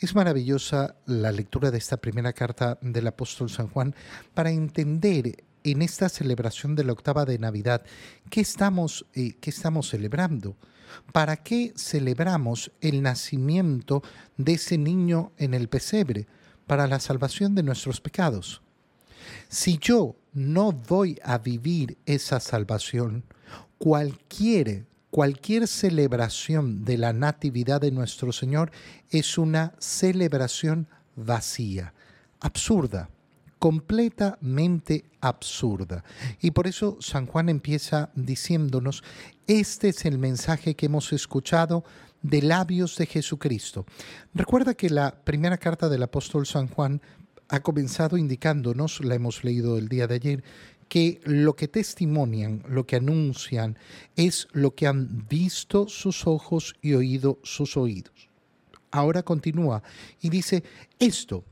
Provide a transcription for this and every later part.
Es maravillosa la lectura de esta primera carta del apóstol San Juan para entender en esta celebración de la octava de Navidad qué estamos, eh, qué estamos celebrando. ¿Para qué celebramos el nacimiento de ese niño en el pesebre? Para la salvación de nuestros pecados. Si yo no voy a vivir esa salvación, cualquier cualquier celebración de la Natividad de nuestro Señor es una celebración vacía, absurda, completamente absurda. Y por eso San Juan empieza diciéndonos, este es el mensaje que hemos escuchado de labios de Jesucristo. Recuerda que la primera carta del apóstol San Juan ha comenzado indicándonos, la hemos leído el día de ayer, que lo que testimonian, lo que anuncian, es lo que han visto sus ojos y oído sus oídos. Ahora continúa y dice, esto,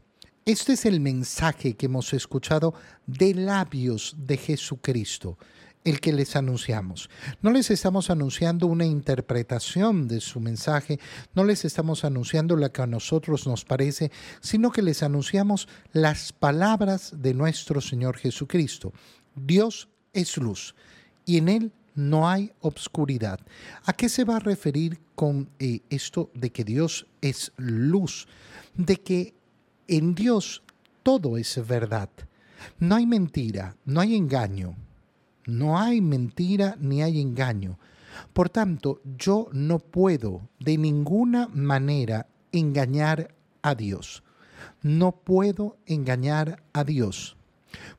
este es el mensaje que hemos escuchado de labios de Jesucristo el que les anunciamos. No les estamos anunciando una interpretación de su mensaje, no les estamos anunciando lo que a nosotros nos parece, sino que les anunciamos las palabras de nuestro Señor Jesucristo. Dios es luz y en Él no hay obscuridad. ¿A qué se va a referir con eh, esto de que Dios es luz? De que en Dios todo es verdad. No hay mentira, no hay engaño. No hay mentira ni hay engaño. Por tanto, yo no puedo de ninguna manera engañar a Dios. No puedo engañar a Dios.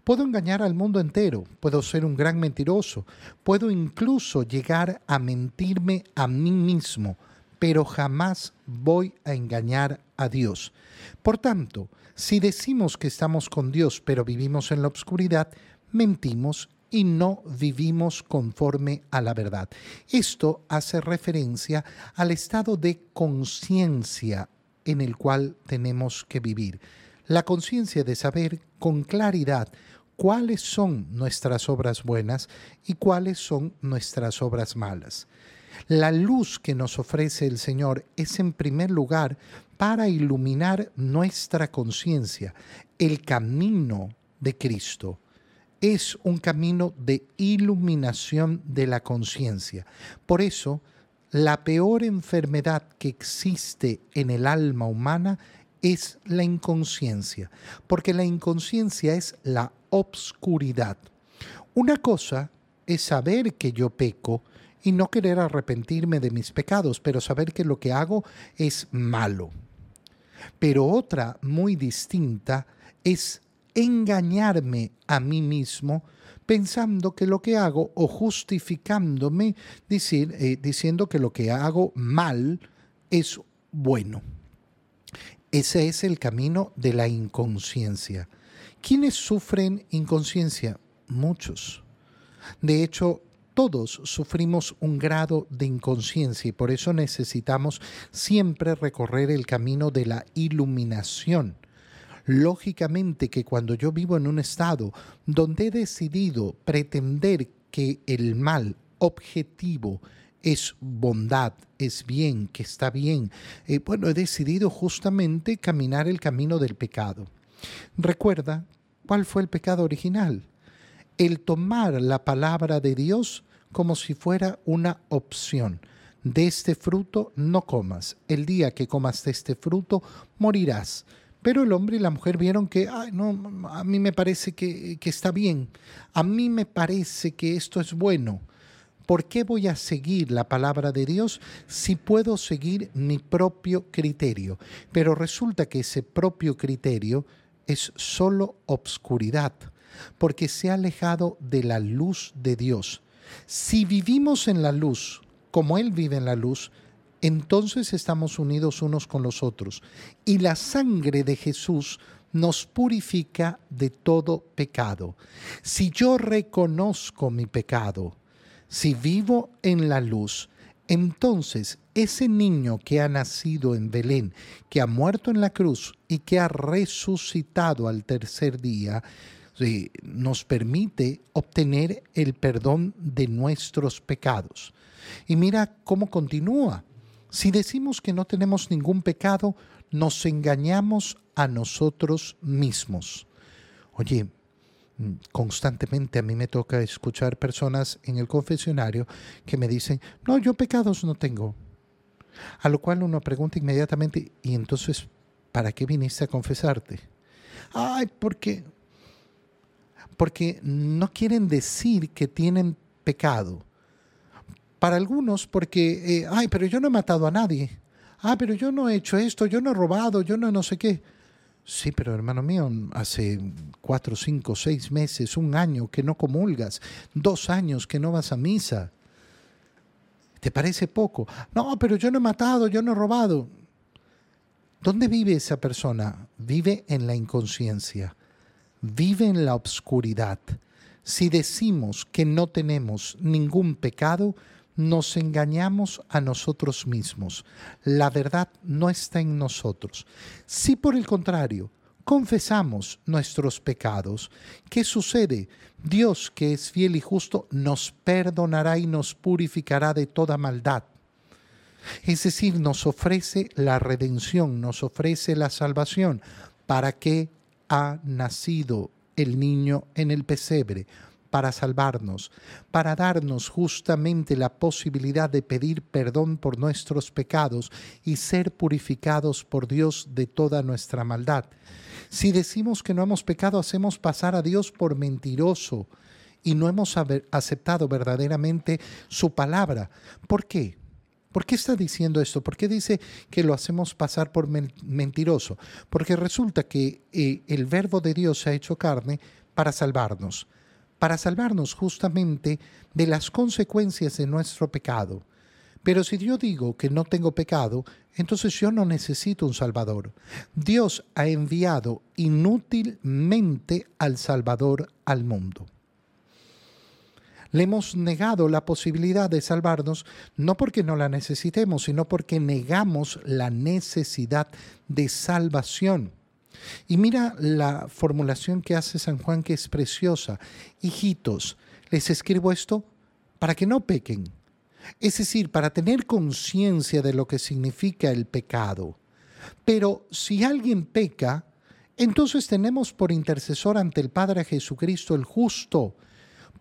Puedo engañar al mundo entero, puedo ser un gran mentiroso, puedo incluso llegar a mentirme a mí mismo, pero jamás voy a engañar a Dios. Por tanto, si decimos que estamos con Dios pero vivimos en la oscuridad, mentimos y no vivimos conforme a la verdad. Esto hace referencia al estado de conciencia en el cual tenemos que vivir la conciencia de saber con claridad cuáles son nuestras obras buenas y cuáles son nuestras obras malas. La luz que nos ofrece el Señor es en primer lugar para iluminar nuestra conciencia, el camino de Cristo. Es un camino de iluminación de la conciencia. Por eso, la peor enfermedad que existe en el alma humana es la inconsciencia, porque la inconsciencia es la obscuridad. Una cosa es saber que yo peco y no querer arrepentirme de mis pecados, pero saber que lo que hago es malo. Pero otra muy distinta es engañarme a mí mismo pensando que lo que hago o justificándome eh, diciendo que lo que hago mal es bueno. Ese es el camino de la inconsciencia. ¿Quiénes sufren inconsciencia? Muchos. De hecho, todos sufrimos un grado de inconsciencia y por eso necesitamos siempre recorrer el camino de la iluminación. Lógicamente que cuando yo vivo en un estado donde he decidido pretender que el mal objetivo es bondad, es bien, que está bien. Eh, bueno, he decidido justamente caminar el camino del pecado. Recuerda, ¿cuál fue el pecado original? El tomar la palabra de Dios como si fuera una opción. De este fruto no comas. El día que comas de este fruto morirás. Pero el hombre y la mujer vieron que, ay, no, a mí me parece que, que está bien. A mí me parece que esto es bueno. ¿Por qué voy a seguir la palabra de Dios si puedo seguir mi propio criterio? Pero resulta que ese propio criterio es solo obscuridad, porque se ha alejado de la luz de Dios. Si vivimos en la luz, como Él vive en la luz, entonces estamos unidos unos con los otros. Y la sangre de Jesús nos purifica de todo pecado. Si yo reconozco mi pecado, si vivo en la luz, entonces ese niño que ha nacido en Belén, que ha muerto en la cruz y que ha resucitado al tercer día, nos permite obtener el perdón de nuestros pecados. Y mira cómo continúa. Si decimos que no tenemos ningún pecado, nos engañamos a nosotros mismos. Oye, constantemente a mí me toca escuchar personas en el confesionario que me dicen, no, yo pecados no tengo. A lo cual uno pregunta inmediatamente, ¿y entonces para qué viniste a confesarte? Ay, porque porque no quieren decir que tienen pecado. Para algunos, porque, eh, ay, pero yo no he matado a nadie. Ah, pero yo no he hecho esto, yo no he robado, yo no no sé qué. Sí, pero hermano mío, hace cuatro, cinco, seis meses, un año que no comulgas, dos años que no vas a misa. ¿Te parece poco? No, pero yo no he matado, yo no he robado. ¿Dónde vive esa persona? Vive en la inconsciencia vive en la obscuridad. Si decimos que no tenemos ningún pecado, nos engañamos a nosotros mismos. La verdad no está en nosotros. Si por el contrario confesamos nuestros pecados, ¿qué sucede? Dios, que es fiel y justo, nos perdonará y nos purificará de toda maldad. Es decir, nos ofrece la redención, nos ofrece la salvación para que ha nacido el niño en el pesebre para salvarnos, para darnos justamente la posibilidad de pedir perdón por nuestros pecados y ser purificados por Dios de toda nuestra maldad. Si decimos que no hemos pecado, hacemos pasar a Dios por mentiroso y no hemos aceptado verdaderamente su palabra. ¿Por qué? ¿Por qué está diciendo esto? ¿Por qué dice que lo hacemos pasar por mentiroso? Porque resulta que eh, el verbo de Dios se ha hecho carne para salvarnos, para salvarnos justamente de las consecuencias de nuestro pecado. Pero si yo digo que no tengo pecado, entonces yo no necesito un Salvador. Dios ha enviado inútilmente al Salvador al mundo le hemos negado la posibilidad de salvarnos, no porque no la necesitemos, sino porque negamos la necesidad de salvación. Y mira la formulación que hace San Juan que es preciosa. Hijitos, les escribo esto para que no pequen. Es decir, para tener conciencia de lo que significa el pecado. Pero si alguien peca, entonces tenemos por intercesor ante el Padre Jesucristo el justo,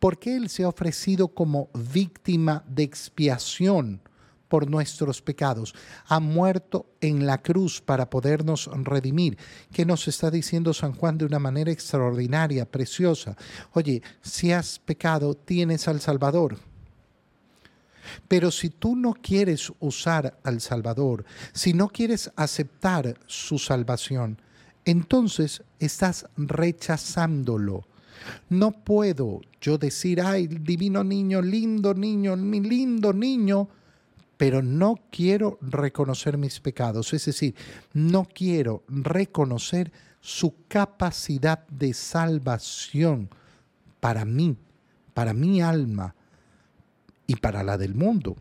porque Él se ha ofrecido como víctima de expiación por nuestros pecados. Ha muerto en la cruz para podernos redimir. ¿Qué nos está diciendo San Juan de una manera extraordinaria, preciosa? Oye, si has pecado, tienes al Salvador. Pero si tú no quieres usar al Salvador, si no quieres aceptar su salvación, entonces estás rechazándolo no puedo yo decir, ay, divino niño, lindo niño, mi lindo niño, pero no quiero reconocer mis pecados. Es decir, no quiero reconocer su capacidad de salvación para mí, para mi alma y para la del mundo.